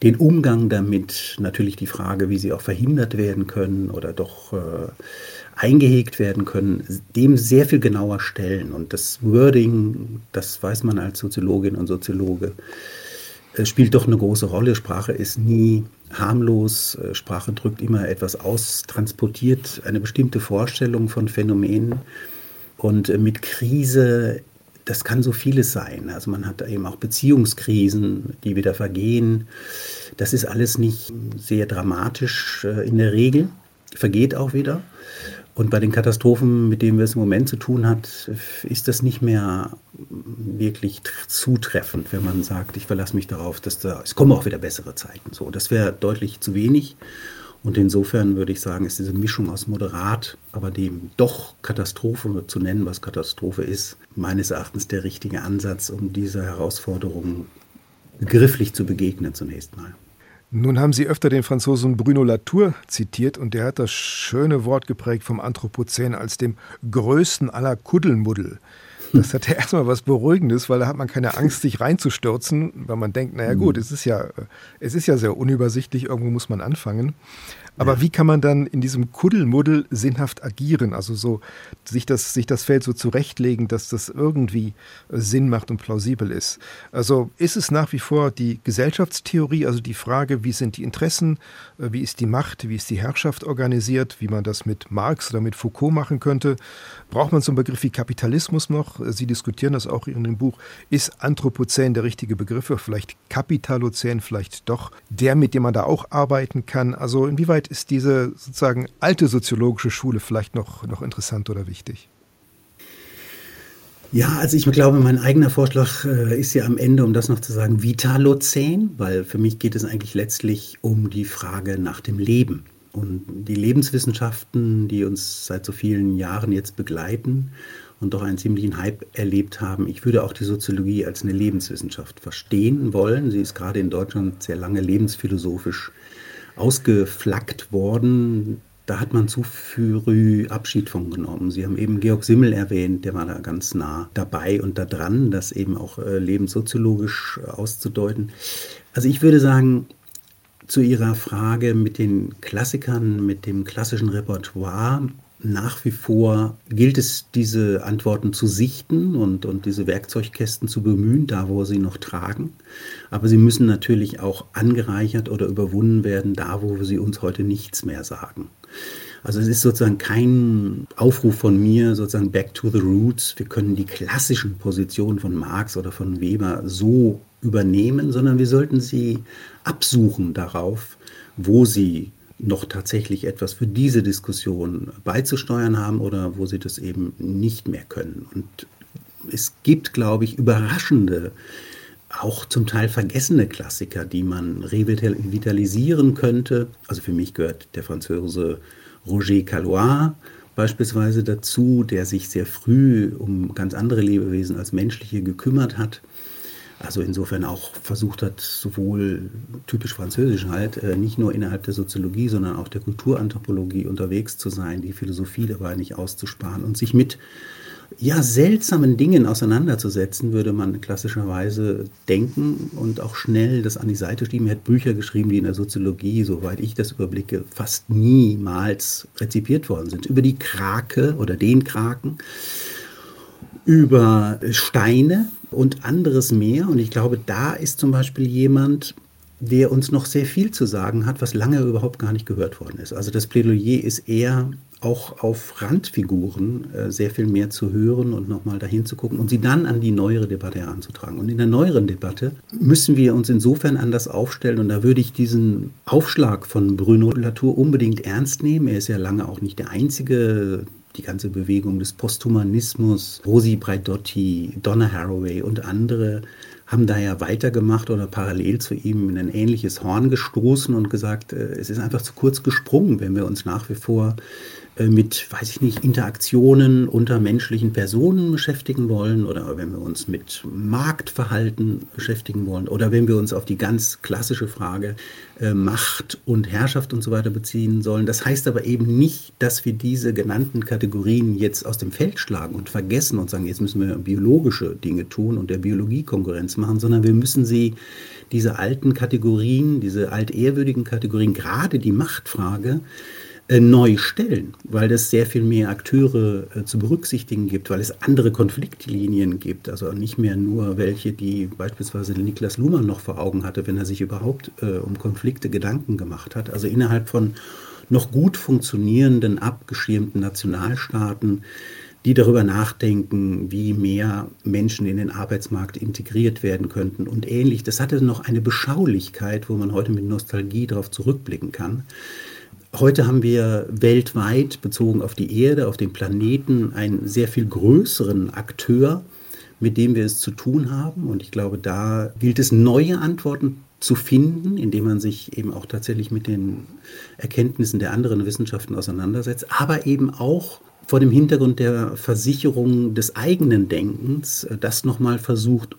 den Umgang damit, natürlich die Frage, wie sie auch verhindert werden können oder doch äh, eingehegt werden können, dem sehr viel genauer stellen. Und das Wording, das weiß man als Soziologin und Soziologe, äh, spielt doch eine große Rolle. Sprache ist nie harmlos. Äh, Sprache drückt immer etwas aus, transportiert eine bestimmte Vorstellung von Phänomenen. Und äh, mit Krise, das kann so vieles sein. Also man hat eben auch Beziehungskrisen, die wieder vergehen. Das ist alles nicht sehr dramatisch in der Regel, vergeht auch wieder. Und bei den Katastrophen, mit denen wir es im Moment zu tun hat, ist das nicht mehr wirklich zutreffend, wenn man sagt, ich verlasse mich darauf, dass da, es kommen auch wieder bessere Zeiten. So, das wäre deutlich zu wenig. Und insofern würde ich sagen, ist diese Mischung aus moderat, aber dem doch Katastrophe zu nennen, was Katastrophe ist, meines Erachtens der richtige Ansatz, um dieser Herausforderung begrifflich zu begegnen zunächst mal. Nun haben Sie öfter den Franzosen Bruno Latour zitiert und der hat das schöne Wort geprägt vom Anthropozän als dem größten aller Kuddelmuddel. Das hat ja erstmal was Beruhigendes, weil da hat man keine Angst, sich reinzustürzen, weil man denkt, naja gut, es ist ja, es ist ja sehr unübersichtlich, irgendwo muss man anfangen. Aber ja. wie kann man dann in diesem Kuddelmuddel sinnhaft agieren? Also so sich das, sich das Feld so zurechtlegen, dass das irgendwie äh, Sinn macht und plausibel ist. Also ist es nach wie vor die Gesellschaftstheorie, also die Frage, wie sind die Interessen, äh, wie ist die Macht, wie ist die Herrschaft organisiert, wie man das mit Marx oder mit Foucault machen könnte? Braucht man so einen Begriff wie Kapitalismus noch? Sie diskutieren das auch in dem Buch. Ist Anthropozän der richtige Begriff? Oder vielleicht Kapitalozän vielleicht doch der, mit dem man da auch arbeiten kann? Also inwieweit inwieweit ist diese sozusagen alte soziologische Schule vielleicht noch, noch interessant oder wichtig? Ja, also ich glaube, mein eigener Vorschlag äh, ist ja am Ende, um das noch zu sagen, Vitalozän, weil für mich geht es eigentlich letztlich um die Frage nach dem Leben. Und die Lebenswissenschaften, die uns seit so vielen Jahren jetzt begleiten und doch einen ziemlichen Hype erlebt haben. Ich würde auch die Soziologie als eine Lebenswissenschaft verstehen wollen. Sie ist gerade in Deutschland sehr lange lebensphilosophisch ausgeflaggt worden. Da hat man zu früh Abschied von genommen. Sie haben eben Georg Simmel erwähnt, der war da ganz nah dabei und da dran, das eben auch äh, lebenssoziologisch auszudeuten. Also ich würde sagen, zu Ihrer Frage mit den Klassikern, mit dem klassischen Repertoire, nach wie vor gilt es, diese Antworten zu sichten und, und diese Werkzeugkästen zu bemühen, da wo sie noch tragen. Aber sie müssen natürlich auch angereichert oder überwunden werden, da wo sie uns heute nichts mehr sagen. Also es ist sozusagen kein Aufruf von mir, sozusagen back to the roots. Wir können die klassischen Positionen von Marx oder von Weber so übernehmen, sondern wir sollten sie absuchen darauf, wo sie noch tatsächlich etwas für diese Diskussion beizusteuern haben oder wo sie das eben nicht mehr können. Und es gibt, glaube ich, überraschende, auch zum Teil vergessene Klassiker, die man revitalisieren könnte. Also für mich gehört der Franzose Roger Calois beispielsweise dazu, der sich sehr früh um ganz andere Lebewesen als menschliche gekümmert hat also insofern auch versucht hat, sowohl typisch französisch halt, äh, nicht nur innerhalb der Soziologie, sondern auch der Kulturanthropologie unterwegs zu sein, die Philosophie dabei nicht auszusparen und sich mit ja, seltsamen Dingen auseinanderzusetzen, würde man klassischerweise denken und auch schnell das an die Seite schieben. Er hat Bücher geschrieben, die in der Soziologie, soweit ich das überblicke, fast niemals rezipiert worden sind. Über die Krake oder den Kraken, über Steine und anderes mehr. Und ich glaube, da ist zum Beispiel jemand, der uns noch sehr viel zu sagen hat, was lange überhaupt gar nicht gehört worden ist. Also das Plädoyer ist eher auch auf Randfiguren äh, sehr viel mehr zu hören und nochmal dahin zu gucken und sie dann an die neuere Debatte heranzutragen. Und in der neueren Debatte müssen wir uns insofern anders aufstellen und da würde ich diesen Aufschlag von Bruno Latour unbedingt ernst nehmen. Er ist ja lange auch nicht der einzige die ganze Bewegung des Posthumanismus, Rosi Braidotti, Donna Haraway und andere haben da ja weitergemacht oder parallel zu ihm in ein ähnliches Horn gestoßen und gesagt, äh, es ist einfach zu kurz gesprungen, wenn wir uns nach wie vor mit, weiß ich nicht, Interaktionen unter menschlichen Personen beschäftigen wollen oder wenn wir uns mit Marktverhalten beschäftigen wollen oder wenn wir uns auf die ganz klassische Frage äh, Macht und Herrschaft und so weiter beziehen sollen. Das heißt aber eben nicht, dass wir diese genannten Kategorien jetzt aus dem Feld schlagen und vergessen und sagen, jetzt müssen wir biologische Dinge tun und der Biologie Konkurrenz machen, sondern wir müssen sie, diese alten Kategorien, diese altehrwürdigen Kategorien, gerade die Machtfrage, äh, neu stellen, weil es sehr viel mehr Akteure äh, zu berücksichtigen gibt, weil es andere Konfliktlinien gibt, also nicht mehr nur welche, die beispielsweise Niklas Luhmann noch vor Augen hatte, wenn er sich überhaupt äh, um Konflikte Gedanken gemacht hat. Also innerhalb von noch gut funktionierenden, abgeschirmten Nationalstaaten, die darüber nachdenken, wie mehr Menschen in den Arbeitsmarkt integriert werden könnten und ähnlich. Das hatte noch eine Beschaulichkeit, wo man heute mit Nostalgie darauf zurückblicken kann. Heute haben wir weltweit bezogen auf die Erde, auf den Planeten, einen sehr viel größeren Akteur, mit dem wir es zu tun haben. Und ich glaube, da gilt es, neue Antworten zu finden, indem man sich eben auch tatsächlich mit den Erkenntnissen der anderen Wissenschaften auseinandersetzt, aber eben auch vor dem Hintergrund der Versicherung des eigenen Denkens das nochmal versucht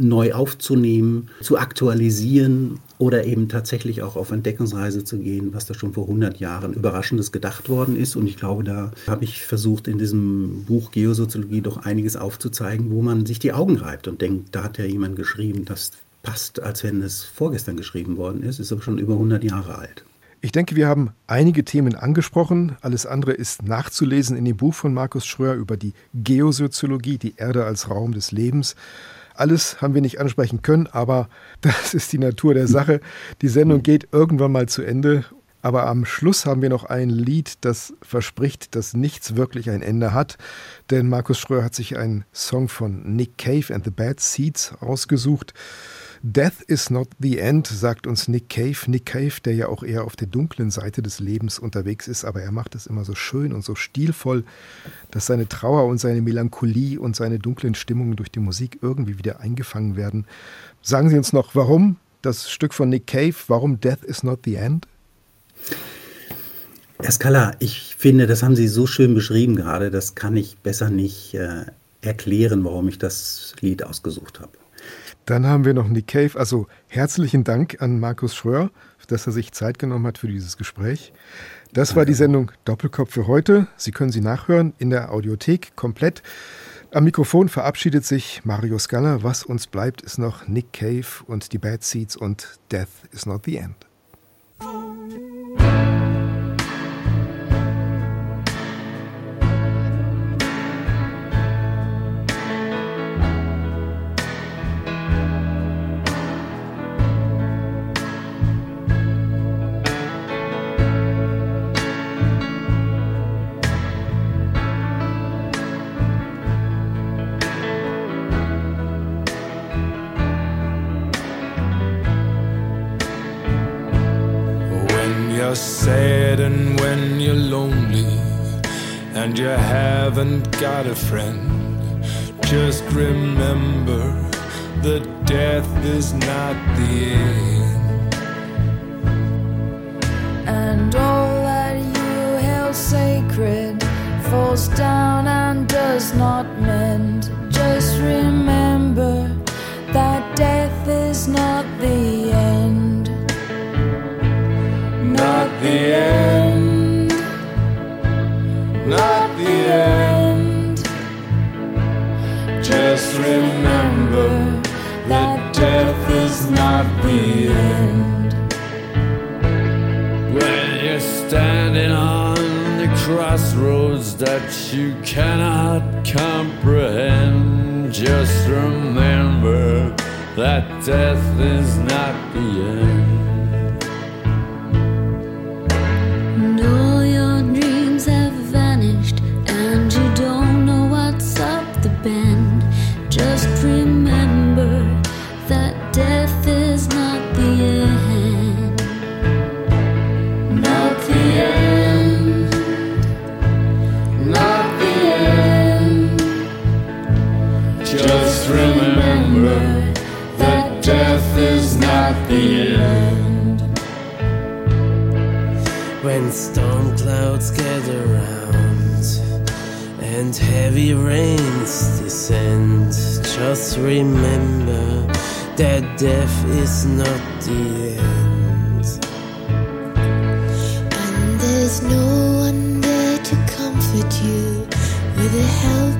neu aufzunehmen, zu aktualisieren oder eben tatsächlich auch auf Entdeckungsreise zu gehen, was da schon vor 100 Jahren Überraschendes gedacht worden ist. Und ich glaube, da habe ich versucht, in diesem Buch Geosoziologie doch einiges aufzuzeigen, wo man sich die Augen reibt und denkt, da hat ja jemand geschrieben, das passt, als wenn es vorgestern geschrieben worden ist, ist aber schon über 100 Jahre alt. Ich denke, wir haben einige Themen angesprochen. Alles andere ist nachzulesen in dem Buch von Markus Schröer über die Geosoziologie, die Erde als Raum des Lebens. Alles haben wir nicht ansprechen können, aber das ist die Natur der Sache. Die Sendung geht irgendwann mal zu Ende. Aber am Schluss haben wir noch ein Lied, das verspricht, dass nichts wirklich ein Ende hat. Denn Markus Schröer hat sich einen Song von Nick Cave and the Bad Seeds ausgesucht. Death is not the end, sagt uns Nick Cave. Nick Cave, der ja auch eher auf der dunklen Seite des Lebens unterwegs ist, aber er macht es immer so schön und so stilvoll, dass seine Trauer und seine Melancholie und seine dunklen Stimmungen durch die Musik irgendwie wieder eingefangen werden. Sagen Sie uns noch, warum das Stück von Nick Cave, warum Death is not the end? Herr Scala, ich finde, das haben Sie so schön beschrieben gerade, das kann ich besser nicht äh, erklären, warum ich das Lied ausgesucht habe. Dann haben wir noch Nick Cave. Also herzlichen Dank an Markus Schröer, dass er sich Zeit genommen hat für dieses Gespräch. Das war die Sendung Doppelkopf für heute. Sie können sie nachhören in der Audiothek komplett. Am Mikrofon verabschiedet sich Mario Scala. Was uns bleibt, ist noch Nick Cave und die Bad Seeds und Death is not the end. A friend, just remember that death is not the end. Crossroads that you cannot comprehend, just remember that death is not the end. Just remember that death is not the end. And there's no one there to comfort you with a helping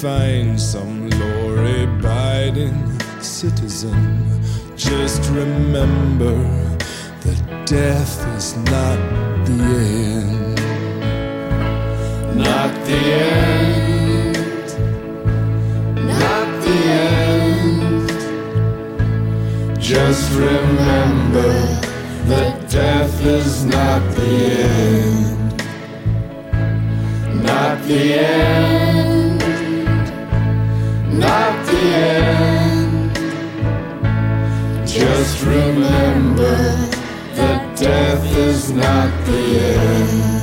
find some law abiding citizen, just remember that death is not the end. Not the end. Not the end. Just remember that death is not the end. Not the end. Not the end. Just remember that death is not the end.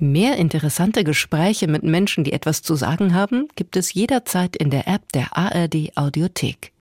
Mehr interessante Gespräche mit Menschen, die etwas zu sagen haben, gibt es jederzeit in der App der ARD Audiothek.